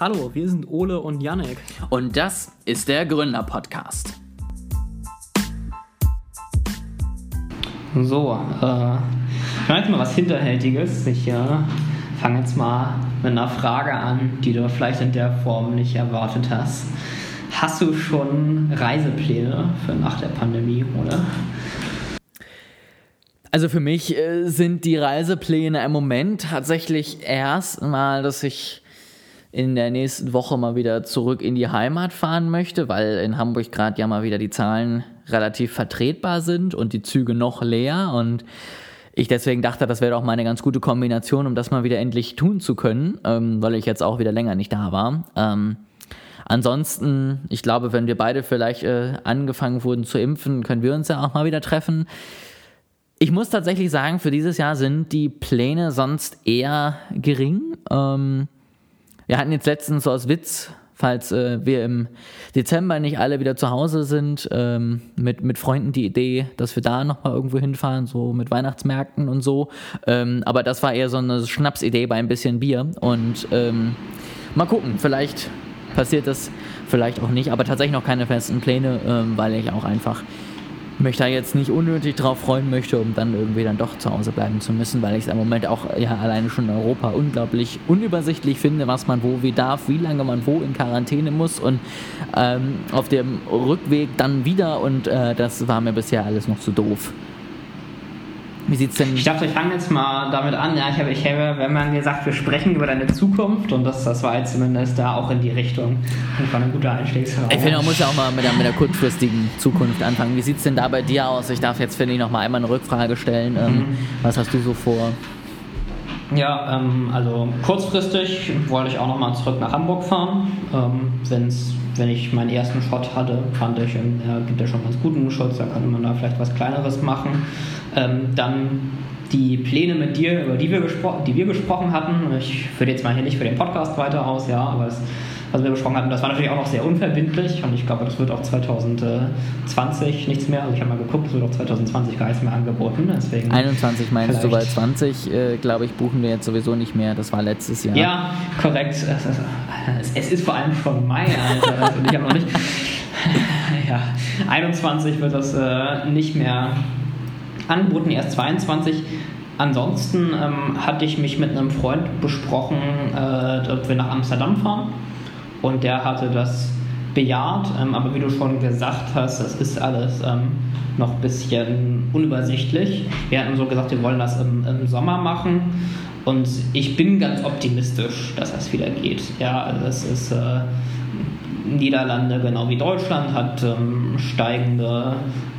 Hallo, wir sind Ole und Janek. Und das ist der Gründer-Podcast. So, äh, ich mache jetzt mal was Hinterhältiges. Ich äh, fange jetzt mal mit einer Frage an, die du vielleicht in der Form nicht erwartet hast. Hast du schon Reisepläne für nach der Pandemie, oder? Also für mich äh, sind die Reisepläne im Moment tatsächlich erst mal, dass ich in der nächsten Woche mal wieder zurück in die Heimat fahren möchte, weil in Hamburg gerade ja mal wieder die Zahlen relativ vertretbar sind und die Züge noch leer und ich deswegen dachte, das wäre doch mal eine ganz gute Kombination, um das mal wieder endlich tun zu können, ähm, weil ich jetzt auch wieder länger nicht da war. Ähm, ansonsten, ich glaube, wenn wir beide vielleicht äh, angefangen wurden zu impfen, können wir uns ja auch mal wieder treffen. Ich muss tatsächlich sagen, für dieses Jahr sind die Pläne sonst eher gering. Ähm, wir hatten jetzt letztens so aus Witz, falls äh, wir im Dezember nicht alle wieder zu Hause sind, ähm, mit, mit Freunden die Idee, dass wir da nochmal irgendwo hinfahren, so mit Weihnachtsmärkten und so. Ähm, aber das war eher so eine Schnapsidee bei ein bisschen Bier. Und ähm, mal gucken, vielleicht passiert das, vielleicht auch nicht, aber tatsächlich noch keine festen Pläne, ähm, weil ich auch einfach mich da jetzt nicht unnötig drauf freuen möchte, um dann irgendwie dann doch zu Hause bleiben zu müssen, weil ich es im Moment auch ja alleine schon in Europa unglaublich unübersichtlich finde, was man wo wie darf, wie lange man wo in Quarantäne muss und ähm, auf dem Rückweg dann wieder und äh, das war mir bisher alles noch zu doof. Wie sieht's denn? Ich dachte, ich fange jetzt mal damit an. Ja, ich habe, ich habe, wenn man gesagt, wir sprechen über deine Zukunft und das, das war jetzt zumindest da auch in die Richtung. Das war ein guter Einstiegsraum. Ich finde, man muss ja auch mal mit der, mit der kurzfristigen Zukunft anfangen. Wie sieht es denn da bei dir aus? Ich darf jetzt, finde ich, noch mal einmal eine Rückfrage stellen. Ähm, mhm. Was hast du so vor? Ja, ähm, also kurzfristig wollte ich auch noch mal zurück nach Hamburg fahren. Ähm, wenn's, wenn ich meinen ersten Shot hatte, fand ich, ähm, er gibt ja schon ganz guten Schutz, da könnte man da vielleicht was Kleineres machen. Ähm, dann die Pläne mit dir, über die wir, die wir gesprochen hatten. Ich führe jetzt mal hier nicht für den Podcast weiter aus, ja, aber es was wir besprochen hatten, das war natürlich auch noch sehr unverbindlich und ich glaube, das wird auch 2020 nichts mehr. Also ich habe mal geguckt, es wird auch 2020 gar nichts mehr angeboten. Deswegen 21 meinst du, weil 20, äh, glaube ich, buchen wir jetzt sowieso nicht mehr. Das war letztes Jahr. Ja, korrekt. Es, es ist vor allem schon Mai, Alter. und ich habe noch nicht. ja, 21 wird das äh, nicht mehr angeboten, erst 22. Ansonsten ähm, hatte ich mich mit einem Freund besprochen, äh, ob wir nach Amsterdam fahren und der hatte das bejaht. Ähm, aber wie du schon gesagt hast, das ist alles ähm, noch ein bisschen unübersichtlich. Wir hatten so gesagt, wir wollen das im, im, Sommer machen und ich bin ganz optimistisch, dass das wieder geht. Ja, also es ist äh, Niederlande genau wie Deutschland hat ähm, steigende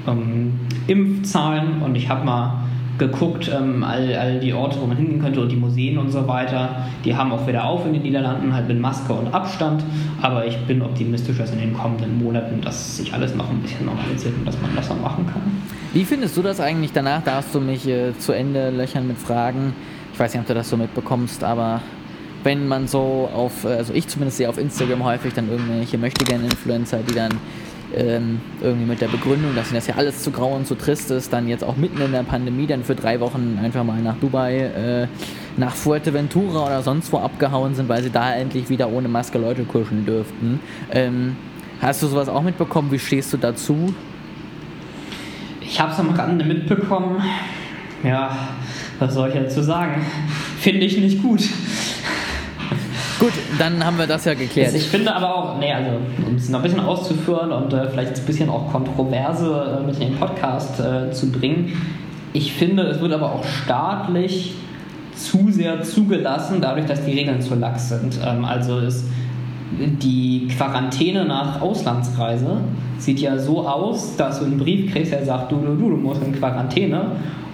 ähm, Impfzahlen und ich habe mal geguckt, ähm, all, all die Orte, wo man hingehen könnte und die Museen und so weiter, die haben auch wieder auf in den Niederlanden, halt mit Maske und Abstand. Aber ich bin optimistisch, dass in den kommenden Monaten das sich alles noch ein bisschen normalisiert und dass man das dann machen kann. Wie findest du das eigentlich? Danach darfst du mich äh, zu Ende löchern mit Fragen. Ich weiß nicht, ob du das so mitbekommst, aber wenn man so auf, also ich zumindest sehe auf Instagram häufig dann irgendwelche Möchtegern-Influencer, die dann ähm, irgendwie mit der Begründung, dass das ja alles zu grau und zu trist ist, dann jetzt auch mitten in der Pandemie dann für drei Wochen einfach mal nach Dubai, äh, nach Fuerteventura oder sonst wo abgehauen sind, weil sie da endlich wieder ohne Maske Leute kuscheln dürften. Ähm, hast du sowas auch mitbekommen? Wie stehst du dazu? Ich habe es am Rande mitbekommen. Ja, was soll ich dazu sagen? Finde ich nicht gut. Gut, dann haben wir das ja geklärt. Ich finde aber auch, nee, also um es noch ein bisschen auszuführen und äh, vielleicht ein bisschen auch Kontroverse äh, mit in den Podcast äh, zu bringen, ich finde, es wird aber auch staatlich zu sehr zugelassen, dadurch, dass die Regeln zu lax sind. Ähm, also ist die Quarantäne nach Auslandsreise sieht ja so aus, dass du einen Brief kriegst, der sagt, du, du, du, du musst in Quarantäne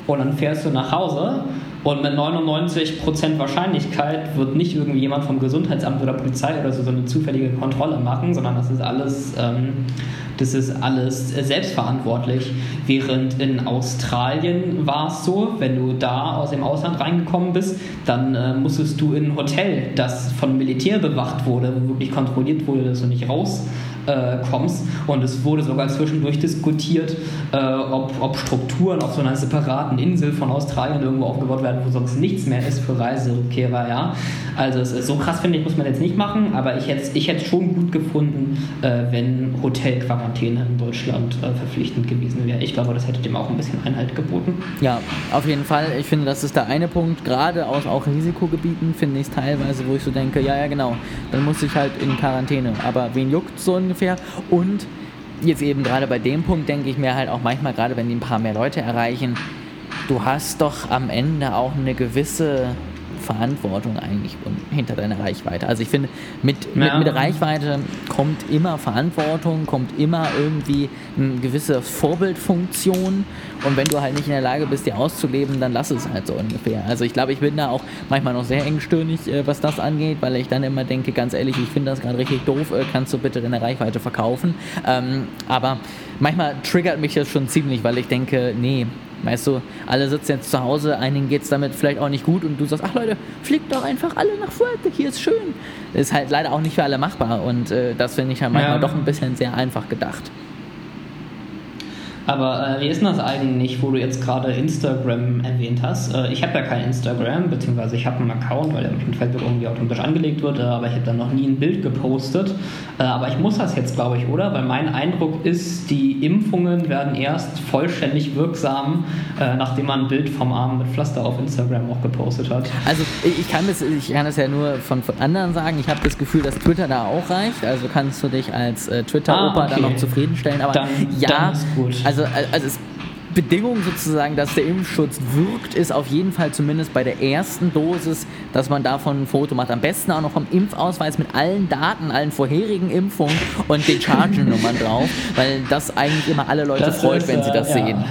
und dann fährst du nach Hause und mit 99% Wahrscheinlichkeit wird nicht irgendwie jemand vom Gesundheitsamt oder Polizei oder so, so eine zufällige Kontrolle machen, sondern das ist alles, ähm, das ist alles selbstverantwortlich. Während in Australien war es so, wenn du da aus dem Ausland reingekommen bist, dann äh, musstest du in ein Hotel, das von Militär bewacht wurde, wo wirklich kontrolliert wurde, dass du nicht raus äh, kommst. Und es wurde sogar zwischendurch diskutiert, äh, ob, ob Strukturen auf so einer separaten Insel von Australien irgendwo aufgebaut werden, wo sonst nichts mehr ist für Reiserückkehrer. Ja? Also es ist so krass, finde ich, muss man jetzt nicht machen, aber ich hätte ich schon gut gefunden, äh, wenn Hotelquarantäne in Deutschland äh, verpflichtend gewesen wäre. Ich glaube, das hätte dem auch ein bisschen Einhalt geboten. Ja, auf jeden Fall. Ich finde, das ist der eine Punkt. Gerade aus auch Risikogebieten finde ich es teilweise, wo ich so denke, ja, ja, genau, dann muss ich halt in Quarantäne. Aber wen juckt so ungefähr? Und jetzt eben gerade bei dem Punkt denke ich mir halt auch manchmal, gerade wenn die ein paar mehr Leute erreichen, du hast doch am Ende auch eine gewisse Verantwortung eigentlich hinter deiner Reichweite. Also ich finde, mit, ja. mit, mit, Reichweite kommt immer Verantwortung, kommt immer irgendwie eine gewisse Vorbildfunktion und wenn du halt nicht in der Lage bist, die auszuleben, dann lass es halt so ungefähr. Also ich glaube, ich bin da auch manchmal noch sehr engstirnig, äh, was das angeht, weil ich dann immer denke, ganz ehrlich, ich finde das gerade richtig doof, äh, kannst du bitte deine Reichweite verkaufen. Ähm, aber manchmal triggert mich das schon ziemlich, weil ich denke, nee, Weißt du, alle sitzen jetzt zu Hause, einigen geht es damit vielleicht auch nicht gut und du sagst, ach Leute, fliegt doch einfach alle nach Fuerte, hier ist schön. Ist halt leider auch nicht für alle machbar und äh, das finde ich halt manchmal ja. doch ein bisschen sehr einfach gedacht. Aber äh, wie ist denn das eigentlich, wo du jetzt gerade Instagram erwähnt hast? Äh, ich habe ja kein Instagram, beziehungsweise ich habe einen Account, weil der mit Facebook irgendwie automatisch angelegt wird, äh, aber ich habe dann noch nie ein Bild gepostet. Äh, aber ich muss das jetzt, glaube ich, oder? Weil mein Eindruck ist, die Impfungen werden erst vollständig wirksam, äh, nachdem man ein Bild vom Arm mit Pflaster auf Instagram auch gepostet hat. Also ich kann das, ich kann das ja nur von, von anderen sagen. Ich habe das Gefühl, dass Twitter da auch reicht. Also kannst du dich als äh, Twitter-Opa ah, okay. dann noch zufriedenstellen. Aber dann, ja, dann ist gut. Also, also es Bedingung sozusagen, dass der Impfschutz wirkt, ist auf jeden Fall zumindest bei der ersten Dosis, dass man davon ein Foto macht. Am besten auch noch vom Impfausweis mit allen Daten, allen vorherigen Impfungen und den Chargen-Nummern drauf, weil das eigentlich immer alle Leute das freut, ist, wenn sie das äh, sehen.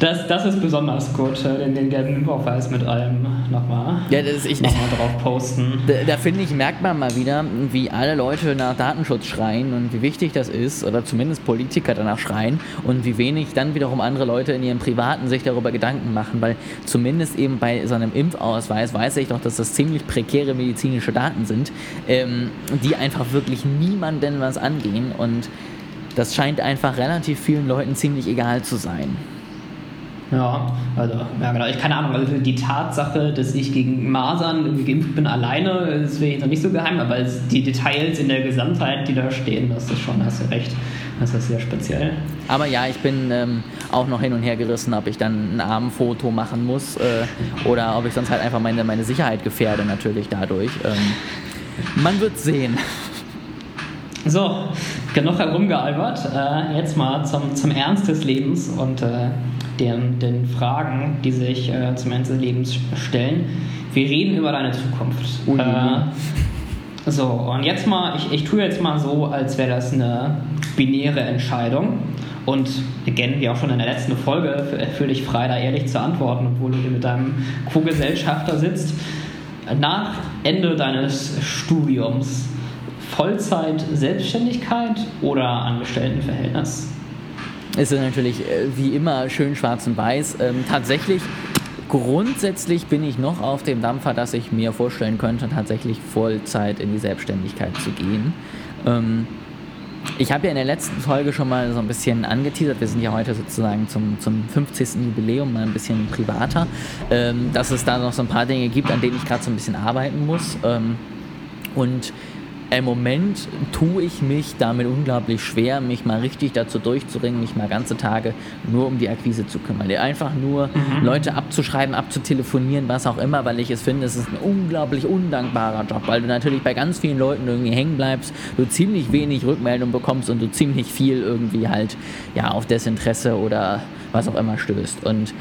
Das, das ist besonders gut, äh, den, den gelben Impfausweis mit allem nochmal ja, das ich, nochmal drauf posten. Da, da finde ich, merkt man mal wieder, wie alle Leute nach Datenschutz schreien und wie wichtig das ist, oder zumindest Politiker danach schreien und wie wenig dann wiederum andere Leute in ihrem Privaten sich darüber Gedanken machen, weil zumindest eben bei so einem Impfausweis weiß ich doch, dass das ziemlich prekäre medizinische Daten sind, ähm, die einfach wirklich niemanden was angehen und das scheint einfach relativ vielen Leuten ziemlich egal zu sein. Ja, also, ja genau. Ich keine Ahnung, also die Tatsache, dass ich gegen Masern geimpft bin alleine, wäre jetzt noch nicht so geheim, aber die Details in der Gesamtheit, die da stehen, das ist schon, hast du recht. Das ist sehr speziell. Aber ja, ich bin ähm, auch noch hin und her gerissen, ob ich dann ein Armfoto machen muss äh, oder ob ich sonst halt einfach meine, meine Sicherheit gefährde, natürlich dadurch. Ähm, man wird sehen. So, genug herumgealbert. Äh, jetzt mal zum, zum Ernst des Lebens und äh, den, den Fragen, die sich äh, zum Ernst des Lebens stellen. Wir reden über deine Zukunft. Ui. Äh, so, und jetzt mal, ich, ich tue jetzt mal so, als wäre das eine binäre Entscheidung. Und again, wie auch schon in der letzten Folge, fühle dich frei, da ehrlich zu antworten, obwohl du hier mit deinem Co-Gesellschafter sitzt. Nach Ende deines Studiums, Vollzeit Selbstständigkeit oder Angestelltenverhältnis? Es ist natürlich äh, wie immer schön schwarz und weiß. Ähm, tatsächlich Grundsätzlich bin ich noch auf dem Dampfer, dass ich mir vorstellen könnte, tatsächlich Vollzeit in die Selbstständigkeit zu gehen. Ähm, ich habe ja in der letzten Folge schon mal so ein bisschen angeteasert, wir sind ja heute sozusagen zum, zum 50. Jubiläum mal ein bisschen privater, ähm, dass es da noch so ein paar Dinge gibt, an denen ich gerade so ein bisschen arbeiten muss. Ähm, und im Moment tue ich mich damit unglaublich schwer, mich mal richtig dazu durchzuringen, mich mal ganze Tage nur um die Akquise zu kümmern. Einfach nur mhm. Leute abzuschreiben, abzutelefonieren, was auch immer, weil ich es finde, es ist ein unglaublich undankbarer Job, weil du natürlich bei ganz vielen Leuten irgendwie hängen bleibst, du ziemlich wenig Rückmeldung bekommst und du ziemlich viel irgendwie halt ja auf Desinteresse oder was auch immer stößt. Und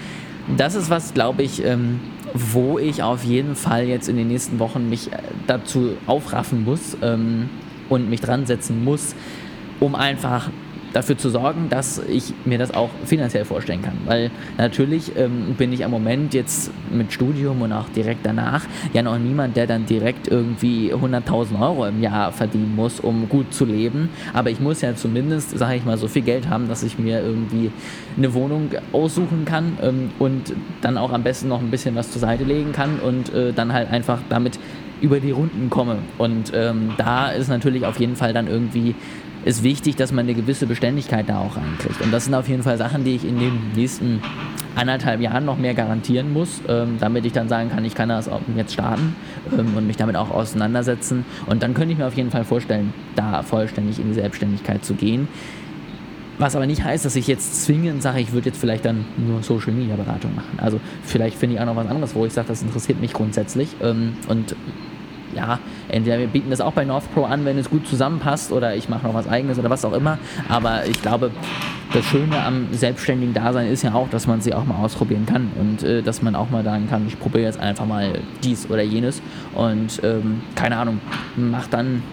das ist was, glaube ich, ähm, wo ich auf jeden Fall jetzt in den nächsten Wochen mich äh, dazu aufraffen muss ähm, und mich dran setzen muss, um einfach dafür zu sorgen, dass ich mir das auch finanziell vorstellen kann. Weil natürlich ähm, bin ich am Moment jetzt mit Studium und auch direkt danach ja noch niemand, der dann direkt irgendwie 100.000 Euro im Jahr verdienen muss, um gut zu leben. Aber ich muss ja zumindest, sage ich mal, so viel Geld haben, dass ich mir irgendwie eine Wohnung aussuchen kann ähm, und dann auch am besten noch ein bisschen was zur Seite legen kann und äh, dann halt einfach damit über die Runden komme. Und ähm, da ist natürlich auf jeden Fall dann irgendwie ist wichtig, dass man eine gewisse Beständigkeit da auch reinkriegt. Und das sind auf jeden Fall Sachen, die ich in den nächsten anderthalb Jahren noch mehr garantieren muss, ähm, damit ich dann sagen kann, ich kann das jetzt starten ähm, und mich damit auch auseinandersetzen. Und dann könnte ich mir auf jeden Fall vorstellen, da vollständig in die Selbstständigkeit zu gehen. Was aber nicht heißt, dass ich jetzt zwingend sage, ich würde jetzt vielleicht dann nur Social Media Beratung machen. Also vielleicht finde ich auch noch was anderes, wo ich sage, das interessiert mich grundsätzlich. Ähm, und ja, entweder wir bieten das auch bei North Pro an, wenn es gut zusammenpasst, oder ich mache noch was eigenes oder was auch immer. Aber ich glaube, das Schöne am selbstständigen Dasein ist ja auch, dass man sie auch mal ausprobieren kann und äh, dass man auch mal sagen kann, ich probiere jetzt einfach mal dies oder jenes und ähm, keine Ahnung, mach dann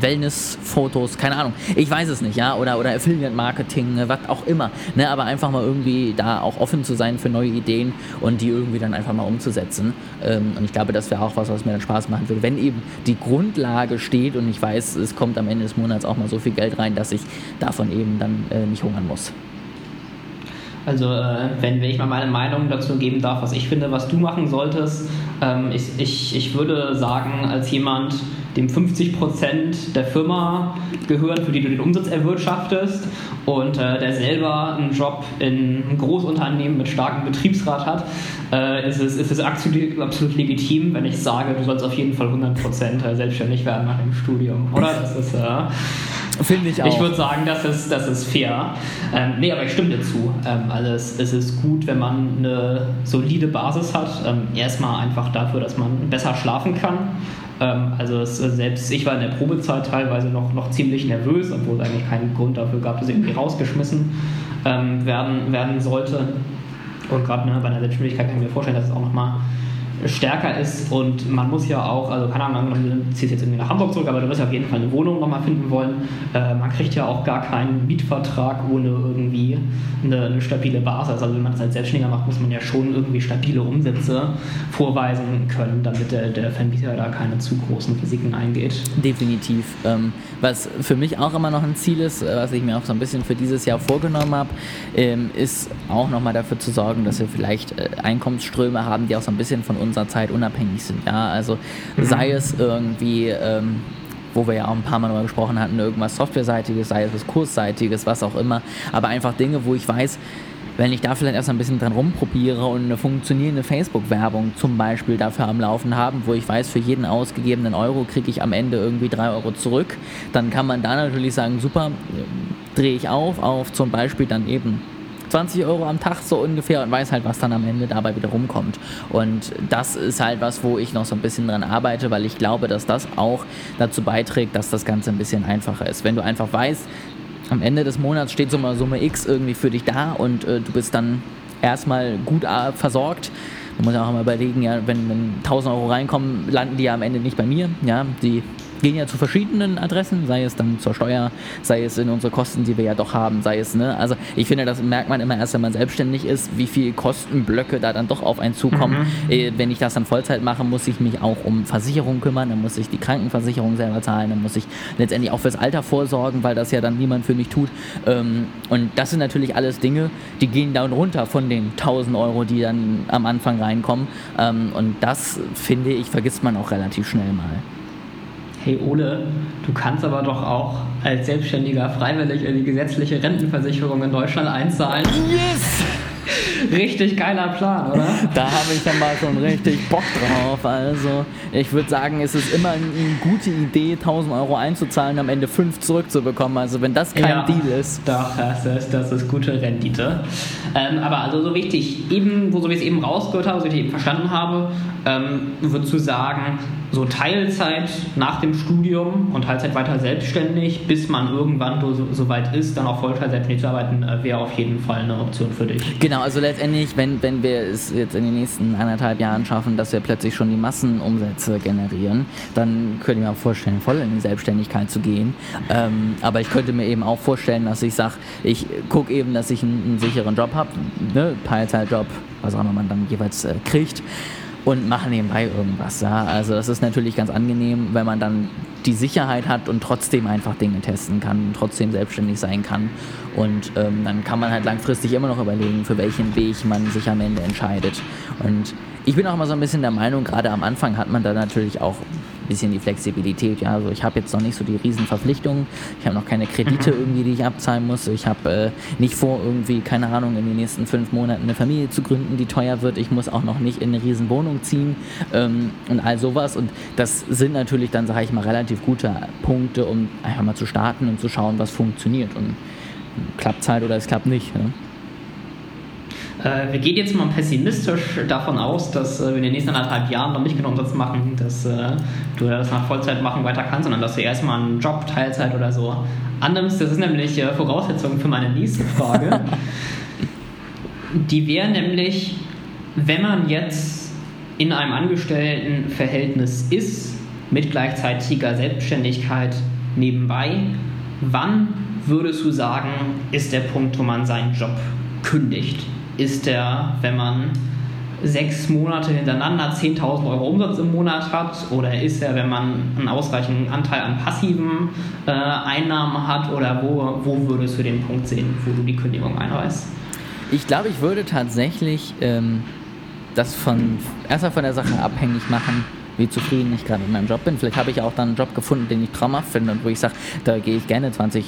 Wellness-Fotos, keine Ahnung. Ich weiß es nicht, ja, oder, oder Affiliate-Marketing, was auch immer. Ne, aber einfach mal irgendwie da auch offen zu sein für neue Ideen und die irgendwie dann einfach mal umzusetzen. Ähm, und ich glaube, das wäre auch was, was mir dann Spaß machen würde. Wenn eben die Grundlage steht und ich weiß, es kommt am Ende des Monats auch mal so viel Geld rein, dass ich davon eben dann äh, nicht hungern muss. Also äh, wenn, wenn ich mal meine Meinung dazu geben darf, was ich finde, was du machen solltest, ähm, ich, ich, ich würde sagen, als jemand, dem 50% der Firma gehören, für die du den Umsatz erwirtschaftest und äh, der selber einen Job in einem Großunternehmen mit starkem Betriebsrat hat, äh, ist, es, ist es absolut, absolut legitim, wenn ich sage, du sollst auf jeden Fall 100% äh, selbstständig werden nach dem Studium, oder? Das ist... Äh, Finde ich auch. Ich würde sagen, das ist, das ist fair. Ähm, nee, aber ich stimme dir zu. Ähm, also es, es, ist gut, wenn man eine solide Basis hat. Ähm, erstmal einfach dafür, dass man besser schlafen kann. Ähm, also es, selbst ich war in der Probezeit teilweise noch, noch ziemlich nervös, obwohl es eigentlich keinen Grund dafür gab, dass irgendwie rausgeschmissen ähm, werden, werden sollte. Und gerade ne, bei einer Selbstständigkeit kann ich mir vorstellen, dass es auch nochmal stärker ist und man muss ja auch, also keine Ahnung, man zieht jetzt irgendwie nach Hamburg zurück, aber du wirst ja auf jeden Fall eine Wohnung nochmal finden wollen. Äh, man kriegt ja auch gar keinen Mietvertrag ohne irgendwie eine, eine, stabile Basis. Also wenn man das als Selbstständiger macht, muss man ja schon irgendwie stabile Umsätze vorweisen können, damit der, der Vermieter da keine zu großen Risiken eingeht. Definitiv. Ähm, was für mich auch immer noch ein Ziel ist, äh, was ich mir auch so ein bisschen für dieses Jahr vorgenommen habe, ähm, ist auch nochmal dafür zu sorgen, dass wir vielleicht äh, Einkommensströme haben, die auch so ein bisschen von uns unserer Zeit unabhängig sind. Ja, also mhm. sei es irgendwie, ähm, wo wir ja auch ein paar Mal darüber gesprochen hatten, irgendwas Softwareseitiges, sei es was Kursseitiges, was auch immer, aber einfach Dinge, wo ich weiß, wenn ich da vielleicht erst ein bisschen dran rumprobiere und eine funktionierende Facebook-Werbung zum Beispiel dafür am Laufen haben, wo ich weiß, für jeden ausgegebenen Euro kriege ich am Ende irgendwie drei Euro zurück, dann kann man da natürlich sagen, super, drehe ich auf, auf zum Beispiel dann eben 20 Euro am Tag so ungefähr und weiß halt, was dann am Ende dabei wieder rumkommt. Und das ist halt was, wo ich noch so ein bisschen dran arbeite, weil ich glaube, dass das auch dazu beiträgt, dass das Ganze ein bisschen einfacher ist. Wenn du einfach weißt, am Ende des Monats steht so eine Summe X irgendwie für dich da und äh, du bist dann erstmal gut äh, versorgt. Man muss ja auch mal überlegen, ja, wenn, wenn 1000 Euro reinkommen, landen die ja am Ende nicht bei mir. Ja, die gehen ja zu verschiedenen Adressen, sei es dann zur Steuer, sei es in unsere Kosten, die wir ja doch haben, sei es, ne? Also ich finde, das merkt man immer erst, wenn man selbstständig ist, wie viele Kostenblöcke da dann doch auf einen zukommen. Mhm. Äh, wenn ich das dann Vollzeit mache, muss ich mich auch um Versicherung kümmern, dann muss ich die Krankenversicherung selber zahlen, dann muss ich letztendlich auch fürs Alter vorsorgen, weil das ja dann niemand für mich tut. Ähm, und das sind natürlich alles Dinge, die gehen dann runter von den 1000 Euro, die dann am Anfang reinkommen. Ähm, und das, finde ich, vergisst man auch relativ schnell mal hey Ole, du kannst aber doch auch als Selbstständiger freiwillig in die gesetzliche Rentenversicherung in Deutschland einzahlen. Yes! Richtig geiler Plan, oder? Da habe ich ja mal schon richtig Bock drauf. Also, ich würde sagen, es ist immer eine gute Idee, 1000 Euro einzuzahlen, am Ende 5 zurückzubekommen. Also, wenn das kein ja, Deal ist. Doch, das ist, das ist gute Rendite. Ähm, aber also, so wichtig, eben, so wie ich es eben rausgehört habe, so wie ich eben verstanden habe, ähm, würdest du sagen, so Teilzeit nach dem Studium und Teilzeit weiter selbstständig, bis man irgendwann so, so weit ist, dann auch Vollzeit selbstständig zu arbeiten, äh, wäre auf jeden Fall eine Option für dich. Genau, also letztendlich, wenn, wenn wir es jetzt in den nächsten anderthalb Jahren schaffen, dass wir plötzlich schon die Massenumsätze generieren, dann könnte ich mir auch vorstellen, voll in die Selbstständigkeit zu gehen. Ähm, aber ich könnte mir eben auch vorstellen, dass ich sage, ich gucke eben, dass ich einen, einen sicheren Job habe, ne? Teilzeitjob, was auch immer man dann jeweils äh, kriegt und mache nebenbei irgendwas. Ja? Also das ist natürlich ganz angenehm, wenn man dann die Sicherheit hat und trotzdem einfach Dinge testen kann trotzdem selbstständig sein kann. Und ähm, dann kann man halt langfristig immer noch überlegen, für welchen Weg man sich am Ende entscheidet. Und ich bin auch immer so ein bisschen der Meinung, gerade am Anfang hat man da natürlich auch bisschen die Flexibilität. Ja, also ich habe jetzt noch nicht so die riesen Verpflichtungen. Ich habe noch keine Kredite Mhm. irgendwie, die ich abzahlen muss. Ich habe äh, nicht vor, irgendwie, keine Ahnung, in den nächsten fünf Monaten eine Familie zu gründen, die teuer wird. Ich muss auch noch nicht in eine riesen Wohnung ziehen ähm, und all sowas. Und das sind natürlich dann, sage ich mal, relativ gute Punkte, um einfach mal zu starten und zu schauen, was funktioniert. Und klappt es halt oder es klappt nicht. Ne? Äh, wir gehen jetzt mal pessimistisch davon aus, dass äh, wir in den nächsten anderthalb Jahren noch nicht genug Umsatz machen, dass äh, du das nach Vollzeit machen weiter kannst, sondern dass du erstmal einen Job, Teilzeit oder so annimmst. Das ist nämlich Voraussetzung für meine nächste Frage. Die wäre nämlich, wenn man jetzt in einem Angestelltenverhältnis ist, mit gleichzeitiger Selbstständigkeit nebenbei, wann würdest du sagen, ist der Punkt, wo man seinen Job kündigt? Ist der, wenn man sechs Monate hintereinander 10.000 Euro Umsatz im Monat hat? Oder ist er, wenn man einen ausreichenden Anteil an passiven äh, Einnahmen hat? Oder wo, wo würdest du den Punkt sehen, wo du die Kündigung einreißt? Ich glaube, ich würde tatsächlich ähm, das von erstmal von der Sache abhängig machen, wie zufrieden ich gerade mit meinem Job bin. Vielleicht habe ich auch dann einen Job gefunden, den ich traumhaft finde und wo ich sage, da gehe ich gerne 20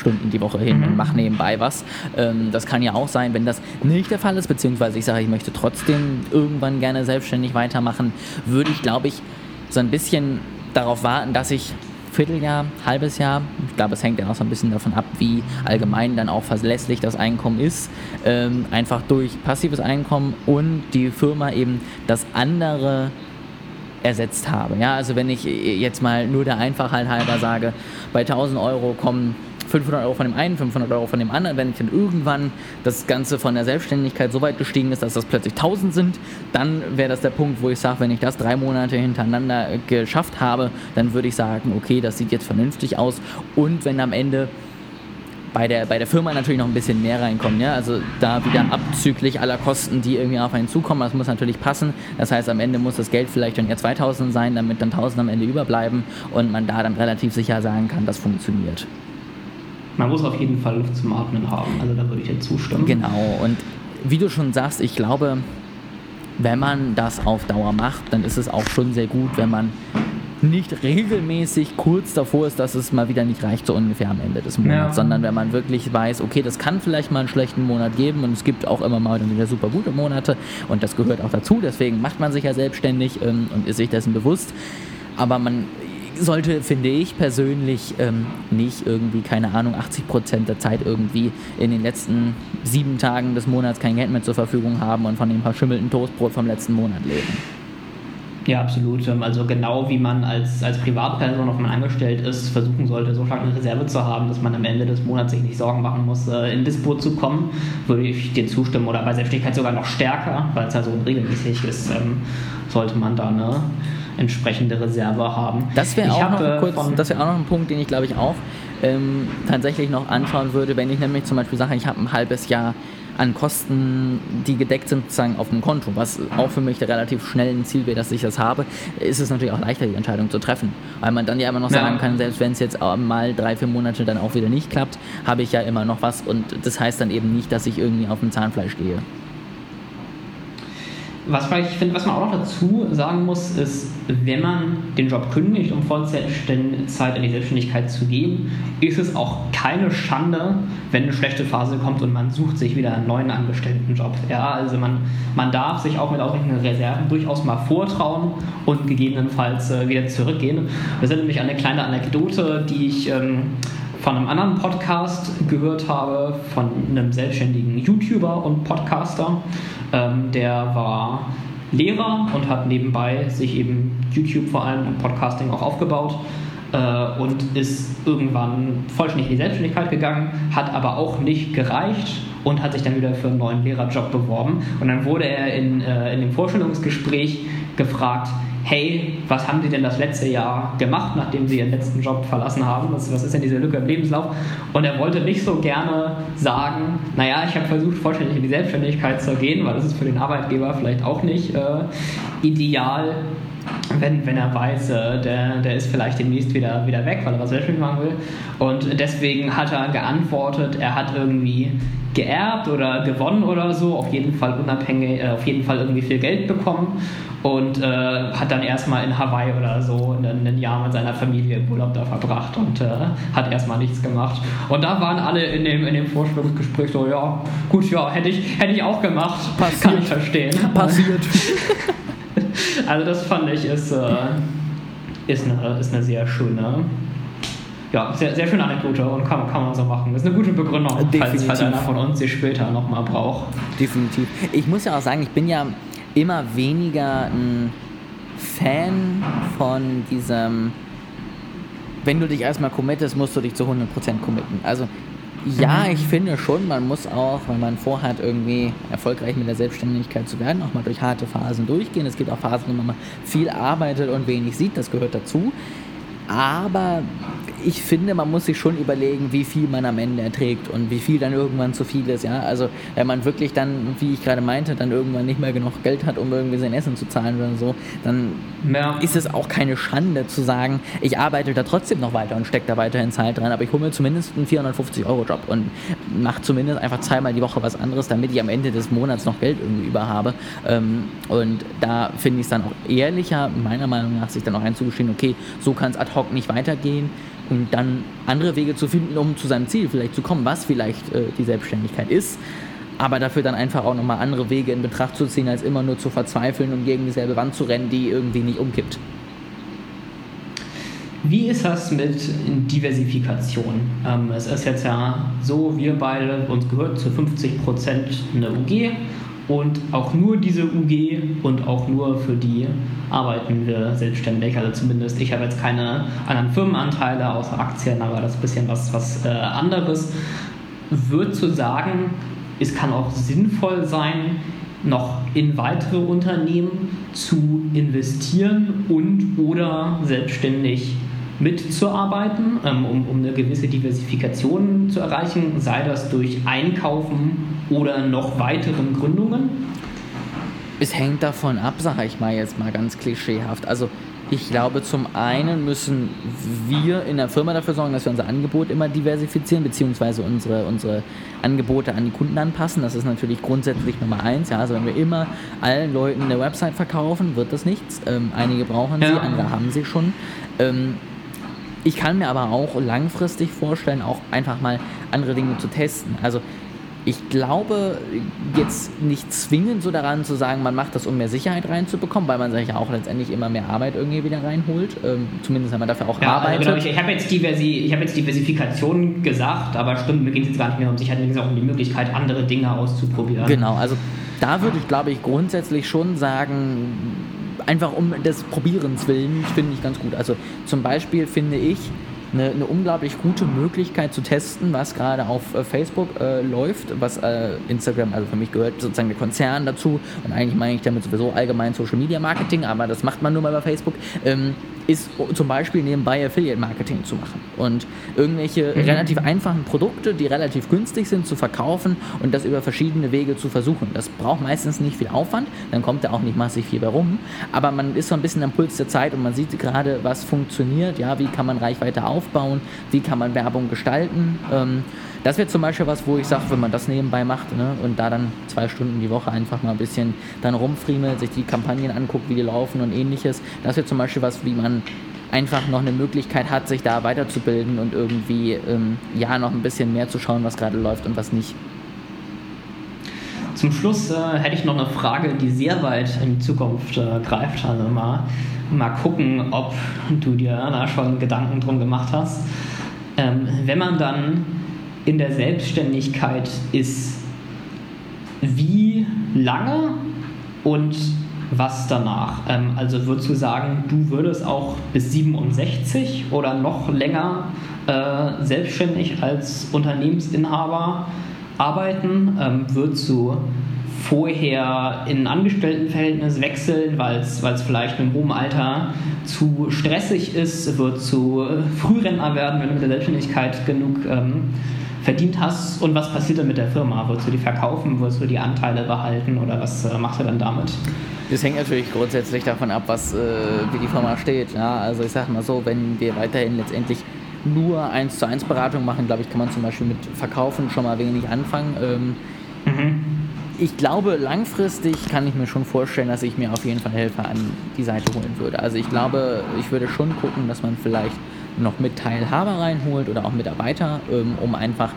Stunden die Woche hin Mhm. und mache nebenbei was. Ähm, das kann ja auch sein, wenn das nicht der Fall ist, beziehungsweise ich sage, ich möchte trotzdem irgendwann gerne selbstständig weitermachen, würde ich, glaube ich, so ein bisschen darauf warten, dass ich Vierteljahr, halbes Jahr, ich glaube, es hängt ja auch so ein bisschen davon ab, wie allgemein dann auch verlässlich das Einkommen ist, ähm, einfach durch passives Einkommen und die Firma eben das andere ersetzt habe. Ja, also wenn ich jetzt mal nur der Einfachheit halber sage, bei 1000 Euro kommen 500 Euro von dem einen, 500 Euro von dem anderen. Wenn ich dann irgendwann das Ganze von der Selbstständigkeit so weit gestiegen ist, dass das plötzlich 1000 sind, dann wäre das der Punkt, wo ich sage, wenn ich das drei Monate hintereinander geschafft habe, dann würde ich sagen, okay, das sieht jetzt vernünftig aus. Und wenn am Ende bei der, bei der Firma natürlich noch ein bisschen mehr reinkommen. Ja? Also da wieder abzüglich aller Kosten, die irgendwie auf einen zukommen. Das muss natürlich passen. Das heißt, am Ende muss das Geld vielleicht dann eher 2000 sein, damit dann 1000 am Ende überbleiben und man da dann relativ sicher sagen kann, das funktioniert. Man muss auf jeden Fall Luft zum Atmen haben, also da würde ich dir zustimmen. Genau. Und wie du schon sagst, ich glaube, wenn man das auf Dauer macht, dann ist es auch schon sehr gut, wenn man nicht regelmäßig kurz davor ist, dass es mal wieder nicht reicht, so ungefähr am Ende des Monats, Ja. sondern wenn man wirklich weiß, okay, das kann vielleicht mal einen schlechten Monat geben und es gibt auch immer mal dann wieder super gute Monate und das gehört auch dazu, deswegen macht man sich ja selbstständig ähm, und ist sich dessen bewusst, aber man sollte, finde ich persönlich, ähm, nicht irgendwie, keine Ahnung, 80 Prozent der Zeit irgendwie in den letzten sieben Tagen des Monats kein Geld mehr zur Verfügung haben und von dem verschimmelten Toastbrot vom letzten Monat leben. Ja, absolut. Ähm, Also genau wie man als, als Privatperson, auf man angestellt ist, versuchen sollte, so stark eine Reserve zu haben, dass man am Ende des Monats sich nicht Sorgen machen muss, äh, in Dispo zu kommen, würde ich dir zustimmen. Oder bei Selbstständigkeit sogar noch stärker, weil es ja so regelmäßig ist, ähm, sollte man da eine entsprechende Reserve haben. Das wäre auch, noch kurz- von- das wär auch noch ein Punkt, den ich glaube ich auch ähm, tatsächlich noch anschauen würde, wenn ich nämlich zum Beispiel sage, ich habe ein halbes Jahr an Kosten, die gedeckt sind, sozusagen auf dem Konto, was auch für mich relativ schnell ein Ziel wäre, dass ich das habe, ist es natürlich auch leichter, die Entscheidung zu treffen. Weil man dann ja immer noch Ja. sagen kann, selbst wenn es jetzt mal drei, vier Monate dann auch wieder nicht klappt, habe ich ja immer noch was und das heißt dann eben nicht, dass ich irgendwie auf dem Zahnfleisch stehe. Was ich finde, was man auch noch dazu sagen muss, ist, wenn man den Job kündigt, um Vollzeit in die Selbstständigkeit zu gehen, ist es auch keine Schande, wenn eine schlechte Phase kommt und man sucht sich wieder einen neuen Angestelltenjob. Ja, also man, man darf sich auch mit ausreichenden Reserven durchaus mal vortrauen und gegebenenfalls äh, wieder zurückgehen. Das ist nämlich eine kleine Anekdote, die ich ähm, von einem anderen Podcast gehört habe, von einem selbstständigen YouTuber und Podcaster. Ähm, der war Lehrer und hat nebenbei sich eben YouTube vor allem und Podcasting auch aufgebaut äh, und ist irgendwann vollständig in die Selbstständigkeit gegangen, hat aber auch nicht gereicht und hat sich dann wieder für einen neuen Lehrerjob beworben. Und dann wurde er in, äh, in dem Vorstellungsgespräch gefragt, hey, was haben Sie denn das letzte Jahr gemacht, nachdem Sie Ihren letzten Job verlassen haben? Was, was ist denn diese Lücke im Lebenslauf? Und er wollte nicht so gerne sagen, naja, ich habe versucht, vollständig in die Selbstständigkeit zu gehen, weil das ist für den Arbeitgeber vielleicht auch nicht äh, ideal. Wenn, wenn er weiß, äh, der, der ist vielleicht demnächst wieder, wieder weg, weil er was selbstständig machen will. Und deswegen hat er geantwortet, er hat irgendwie geerbt oder gewonnen oder so, auf jeden Fall unabhängig, äh, auf jeden Fall irgendwie viel Geld bekommen und äh, hat dann erstmal in Hawaii oder so ein, ein Jahr mit seiner Familie im Urlaub da verbracht und äh, hat erstmal nichts gemacht. Und da waren alle in dem, in dem Vorstellungsgespräch so, ja, gut, ja, hätte ich, hätte ich auch gemacht. Passiert. Kann ich verstehen. Passiert. Also das fand ich ist, äh, ist, eine, ist eine sehr schöne, ja, sehr, sehr schöne Anekdote und kann, kann man so machen. Das ist eine gute Begründung, falls, Definitiv. falls einer von uns sie später nochmal braucht. Definitiv. Ich muss ja auch sagen, ich bin ja immer weniger ein Fan von diesem, wenn du dich erstmal committest, musst du dich zu 100% committen. Also ja, ich finde schon, man muss auch, wenn man vorhat, irgendwie erfolgreich mit der Selbstständigkeit zu werden, auch mal durch harte Phasen durchgehen. Es gibt auch Phasen, wo man viel arbeitet und wenig sieht, das gehört dazu. Aber ich finde, man muss sich schon überlegen, wie viel man am Ende erträgt und wie viel dann irgendwann zu viel ist. Ja? Also wenn man wirklich dann, wie ich gerade meinte, dann irgendwann nicht mehr genug Geld hat, um irgendwie sein Essen zu zahlen oder so, dann Ja. ist es auch keine Schande zu sagen, ich arbeite da trotzdem noch weiter und stecke da weiterhin Zeit dran, aber ich hole mir zumindest einen 450-Euro-Job und mache zumindest einfach zweimal die Woche was anderes, damit ich am Ende des Monats noch Geld irgendwie über habe. Ähm, und da finde ich es dann auch ehrlicher, meiner Meinung nach, sich dann auch einzugestehen, okay, so kann es ad hoc nicht weitergehen und dann andere Wege zu finden, um zu seinem Ziel vielleicht zu kommen, was vielleicht äh, die Selbstständigkeit ist. Aber dafür dann einfach auch nochmal andere Wege in Betracht zu ziehen, als immer nur zu verzweifeln und gegen dieselbe Wand zu rennen, die irgendwie nicht umkippt. Wie ist das mit Diversifikation? Ähm, es ist jetzt ja so, wir beide, uns gehört zu 50 Prozent eine UG und auch nur diese UG und auch nur für die arbeiten wir selbstständig. Also zumindest ich habe jetzt keine anderen Firmenanteile außer Aktien, aber das ist ein bisschen was, was äh, anderes. Wird zu sagen, es kann auch sinnvoll sein, noch in weitere Unternehmen zu investieren und oder selbstständig mitzuarbeiten, ähm, um, um eine gewisse Diversifikation zu erreichen, sei das durch Einkaufen oder noch weiteren Gründungen. Es hängt davon ab, sage ich mal jetzt mal ganz klischeehaft. Also ich glaube, zum einen müssen wir in der Firma dafür sorgen, dass wir unser Angebot immer diversifizieren, beziehungsweise unsere, unsere Angebote an die Kunden anpassen. Das ist natürlich grundsätzlich Nummer eins. Ja, also wenn wir immer allen Leuten eine Website verkaufen, wird das nichts. Ähm, einige brauchen sie, Ja. andere haben sie schon. Ähm, ich kann mir aber auch langfristig vorstellen, auch einfach mal andere Dinge zu testen. Also ich glaube jetzt nicht zwingend so daran zu sagen, man macht das, um mehr Sicherheit reinzubekommen, weil man sich ja auch letztendlich immer mehr Arbeit irgendwie wieder reinholt. Ähm, zumindest wenn man dafür auch Ja, also arbeitet. genau, ich, ich habe jetzt, Diversi, ich hab jetzt Diversifikation gesagt, aber stimmt, mir geht es jetzt gar nicht mehr um Sicherheit, mir geht es auch um die Möglichkeit, andere Dinge auszuprobieren. Genau, also da würde ich, glaube ich, grundsätzlich schon sagen, einfach um des Probierens willen, finde ich ganz gut. Also zum Beispiel finde ich eine, eine unglaublich gute Möglichkeit zu testen, was gerade auf äh, Facebook äh, läuft, was äh, Instagram, also für mich gehört sozusagen der Konzern dazu und eigentlich meine ich damit sowieso allgemein Social Media Marketing, aber das macht man nur mal bei Facebook, ähm, ist zum Beispiel nebenbei Affiliate Marketing zu machen und irgendwelche relativ einfachen Produkte, die relativ günstig sind, zu verkaufen und das über verschiedene Wege zu versuchen. Das braucht meistens nicht viel Aufwand, dann kommt da auch nicht massig viel bei rum, aber man ist so ein bisschen am Puls der Zeit und man sieht gerade, was funktioniert, ja, wie kann man Reichweite aufbauen, wie kann man Werbung gestalten. Ähm, das wäre zum Beispiel was, wo ich sage, wenn man das nebenbei macht ne, und da dann zwei Stunden die Woche einfach mal ein bisschen dann rumfriemelt, sich die Kampagnen anguckt, wie die laufen und ähnliches, das wäre zum Beispiel was, wie man einfach noch eine Möglichkeit hat, sich da weiterzubilden und irgendwie ähm, ja noch ein bisschen mehr zu schauen, was gerade läuft und was nicht. Zum Schluss äh, hätte ich noch eine Frage, die sehr weit in die Zukunft äh, greift. Also mal, mal gucken, ob du dir da schon Gedanken drum gemacht hast. Ähm, wenn man dann in der Selbstständigkeit ist, wie lange und was danach? Ähm, also würdest du sagen, du würdest auch bis 67 oder noch länger äh, selbstständig als Unternehmensinhaber arbeiten? Ähm, würdest du vorher in ein Angestelltenverhältnis wechseln, weil es vielleicht in hohem Alter zu stressig ist? Würdest du äh, Frührentner werden, wenn du mit der Selbstständigkeit genug ähm, verdient hast und was passiert dann mit der Firma? Würdest du die verkaufen, würdest du die Anteile behalten oder was äh, machst du dann damit? Das hängt natürlich grundsätzlich davon ab, was, äh, wie die Firma steht. Ja? Also ich sage mal so, wenn wir weiterhin letztendlich nur 1 zu 1 Beratung machen, glaube ich, kann man zum Beispiel mit Verkaufen schon mal wenig anfangen. Ähm, mhm. Ich glaube, langfristig kann ich mir schon vorstellen, dass ich mir auf jeden Fall Helfer an die Seite holen würde. Also ich glaube, ich würde schon gucken, dass man vielleicht noch mit Teilhaber reinholt oder auch Mitarbeiter, ähm, um einfach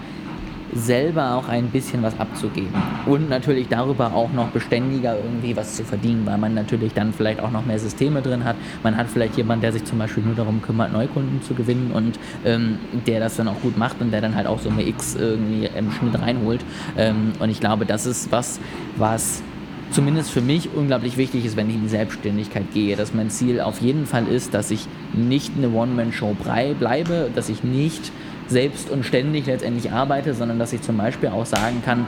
selber auch ein bisschen was abzugeben und natürlich darüber auch noch beständiger irgendwie was zu verdienen, weil man natürlich dann vielleicht auch noch mehr Systeme drin hat. Man hat vielleicht jemanden, der sich zum Beispiel nur darum kümmert, Neukunden zu gewinnen und ähm, der das dann auch gut macht und der dann halt auch so eine X irgendwie im Schnitt reinholt. Ähm, und ich glaube, das ist was, was zumindest für mich unglaublich wichtig ist, wenn ich in die Selbstständigkeit gehe, dass mein Ziel auf jeden Fall ist, dass ich nicht eine One-Man-Show bleibe, dass ich nicht selbst und ständig letztendlich arbeite, sondern dass ich zum Beispiel auch sagen kann,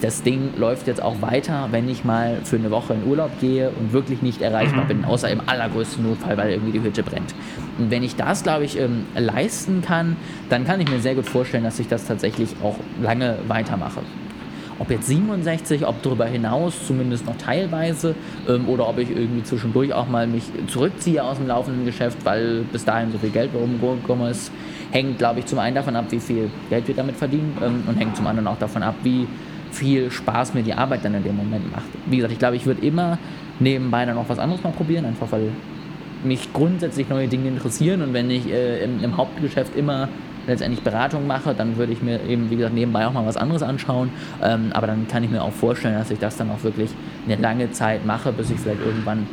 das Ding läuft jetzt auch weiter, wenn ich mal für eine Woche in Urlaub gehe und wirklich nicht erreichbar mhm. bin, außer im allergrößten Notfall, weil irgendwie die Hütte brennt. Und wenn ich das, glaube ich, ähm, leisten kann, dann kann ich mir sehr gut vorstellen, dass ich das tatsächlich auch lange weitermache. Ob jetzt 67, ob darüber hinaus, zumindest noch teilweise, ähm, oder ob ich irgendwie zwischendurch auch mal mich zurückziehe aus dem laufenden Geschäft, weil bis dahin so viel Geld rumgekommen ist, hängt, glaube ich, zum einen davon ab, wie viel Geld wir damit verdienen ähm, und hängt zum anderen auch davon ab, wie viel Spaß mir die Arbeit dann in dem Moment macht. Wie gesagt, ich glaube, ich würde immer nebenbei dann noch was anderes mal probieren, einfach weil mich grundsätzlich neue Dinge interessieren und wenn ich äh, im, im, Hauptgeschäft immer letztendlich Beratung mache, dann würde ich mir eben, wie gesagt, nebenbei auch mal was anderes anschauen. Ähm, aber dann kann ich mir auch vorstellen, dass ich das dann auch wirklich eine lange Zeit mache, bis ich vielleicht irgendwann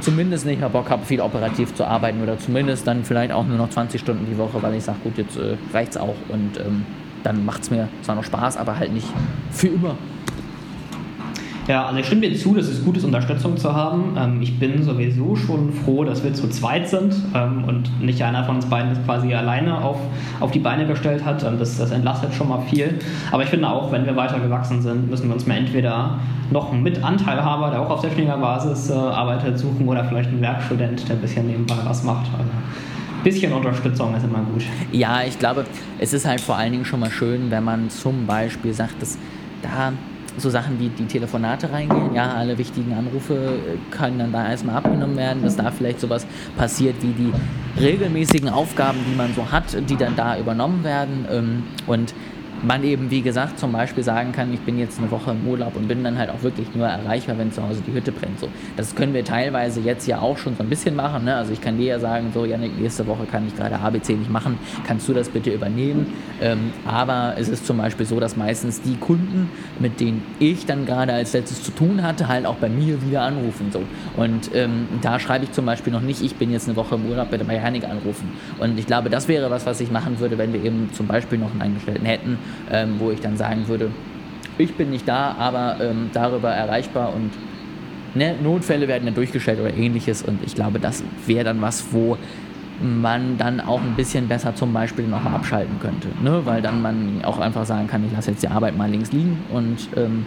zumindest nicht mehr Bock habe, viel operativ zu arbeiten oder zumindest dann vielleicht auch nur noch 20 Stunden die Woche, weil ich sage, gut, jetzt äh, es auch und ähm, dann macht es mir zwar noch Spaß, aber halt nicht für immer. Ja, also ich stimme dir zu, dass es gut ist, Unterstützung zu haben. Ähm, ich bin sowieso schon froh, dass wir zu zweit sind ähm, und nicht einer von uns beiden das quasi alleine auf, auf die Beine gestellt hat. Ähm, das, das entlastet schon mal viel. Aber ich finde auch, wenn wir weiter gewachsen sind, müssen wir uns mal entweder noch einen Mitanteilhaber, der auch auf selbstständiger Basis äh, arbeitet, suchen oder vielleicht einen Werkstudent, der ein bisschen nebenbei was macht. Also bisschen Unterstützung ist immer gut. Ja, ich glaube, es ist halt vor allen Dingen schon mal schön, wenn man zum Beispiel sagt, dass da so Sachen wie die Telefonate reingehen. Ja, alle wichtigen Anrufe äh, können dann da erstmal abgenommen werden, dass da vielleicht sowas passiert wie die regelmäßigen Aufgaben, die man so hat, die dann da übernommen werden. Ähm, und man eben, wie gesagt, zum Beispiel sagen kann, ich bin jetzt eine Woche im Urlaub und bin dann halt auch wirklich nur erreichbar, wenn zu Hause die Hütte brennt. So, das können wir teilweise jetzt ja auch schon so ein bisschen machen. Ne? Also ich kann dir ja sagen, so Janik, nächste Woche kann ich gerade ABC nicht machen, kannst du das bitte übernehmen? Ähm, aber es ist zum Beispiel so, dass meistens die Kunden, mit denen ich dann gerade als letztes zu tun hatte, halt auch bei mir wieder anrufen. So. Und ähm, da schreibe ich zum Beispiel noch nicht, ich bin jetzt eine Woche im Urlaub, bitte bei Janik anrufen. Und ich glaube, das wäre was, was ich machen würde, wenn wir eben zum Beispiel noch einen Angestellten hätten ähm, wo ich dann sagen würde, ich bin nicht da, aber ähm, darüber erreichbar und ne, Notfälle werden dann durchgestellt oder ähnliches und ich glaube, das wäre dann was, wo man dann auch ein bisschen besser zum Beispiel nochmal abschalten könnte, ne? weil dann man auch einfach sagen kann, ich lasse jetzt die Arbeit mal links liegen und ähm,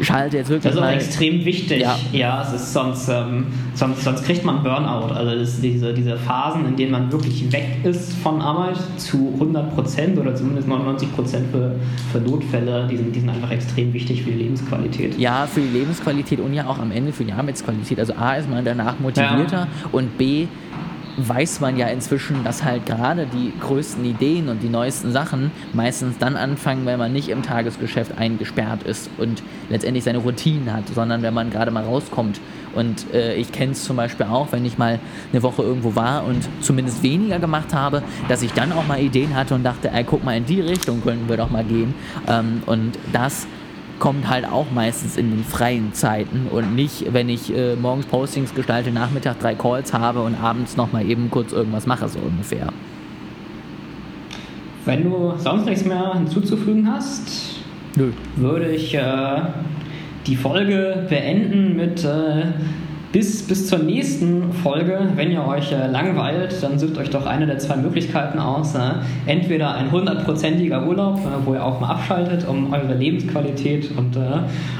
schalte jetzt wirklich. Das ist auch extrem wichtig. Ja, ja es ist sonst, ähm, sonst, sonst kriegt man Burnout. Also diese, diese Phasen, in denen man wirklich weg ist von Arbeit zu 100 Prozent oder zumindest 99 Prozent für, für Notfälle, die sind, die sind einfach extrem wichtig für die Lebensqualität. Ja, für die Lebensqualität und ja auch am Ende für die Arbeitsqualität. Also A ist man danach motivierter ja. und B weiß man ja inzwischen, dass halt gerade die größten Ideen und die neuesten Sachen meistens dann anfangen, wenn man nicht im Tagesgeschäft eingesperrt ist und letztendlich seine Routinen hat, sondern wenn man gerade mal rauskommt. Und äh, ich kenne es zum Beispiel auch, wenn ich mal eine Woche irgendwo war und zumindest weniger gemacht habe, dass ich dann auch mal Ideen hatte und dachte, ey, guck mal, in die Richtung könnten wir doch mal gehen. Ähm, und das kommt halt auch meistens in den freien Zeiten und nicht, wenn ich äh, morgens Postings gestalte, Nachmittag drei Calls habe und abends nochmal eben kurz irgendwas mache, so ungefähr. Wenn du sonst nichts mehr hinzuzufügen hast, Nö. würde ich äh, die Folge beenden mit äh, bis, bis zur nächsten Folge, wenn ihr euch äh, langweilt, dann sucht euch doch eine der zwei Möglichkeiten aus. Äh, entweder ein hundertprozentiger Urlaub, äh, wo ihr auch mal abschaltet, um eure Lebensqualität und äh,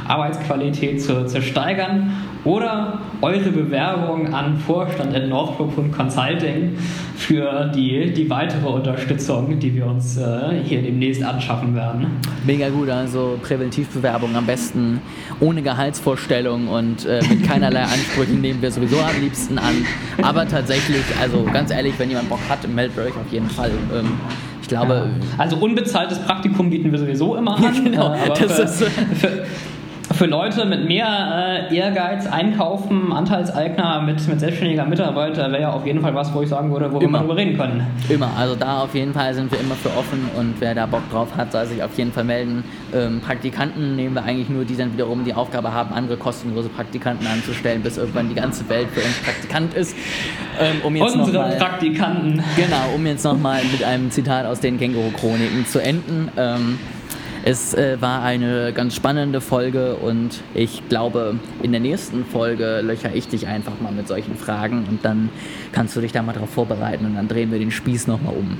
Arbeitsqualität zu, zu steigern, oder eure Bewerbung an Vorstand at Northrop Consulting für die, die weitere Unterstützung, die wir uns äh, hier demnächst anschaffen werden. Mega gut, also Präventivbewerbung am besten ohne Gehaltsvorstellung und äh, mit keinerlei Ansprüchen nehmen wir sowieso am liebsten an. Aber tatsächlich, also ganz ehrlich, wenn jemand Bock hat, meldet euch auf jeden Fall. Ähm, ich glaube. Ja. Also unbezahltes Praktikum bieten wir sowieso immer an. Genau. Äh, das für, ist, für, für Leute mit mehr äh, Ehrgeiz, Einkaufen, Anteilseigner mit, mit selbstständiger Mitarbeiter wäre ja auf jeden Fall was, wo ich sagen würde, worüber wir darüber reden können. Immer, also da auf jeden Fall sind wir immer für offen und wer da Bock drauf hat, soll sich auf jeden Fall melden. Ähm, Praktikanten nehmen wir eigentlich nur, die dann wiederum die Aufgabe haben, andere kostenlose Praktikanten anzustellen, bis irgendwann die ganze Welt für uns Praktikant ist. Ähm, um jetzt Unsere mal, Praktikanten. Genau, um jetzt nochmal mit einem Zitat aus den Känguru-Chroniken zu enden. Ähm, es äh, war eine ganz spannende Folge und ich glaube, in der nächsten Folge löcher ich dich einfach mal mit solchen Fragen und dann kannst du dich da mal drauf vorbereiten und dann drehen wir den Spieß nochmal um.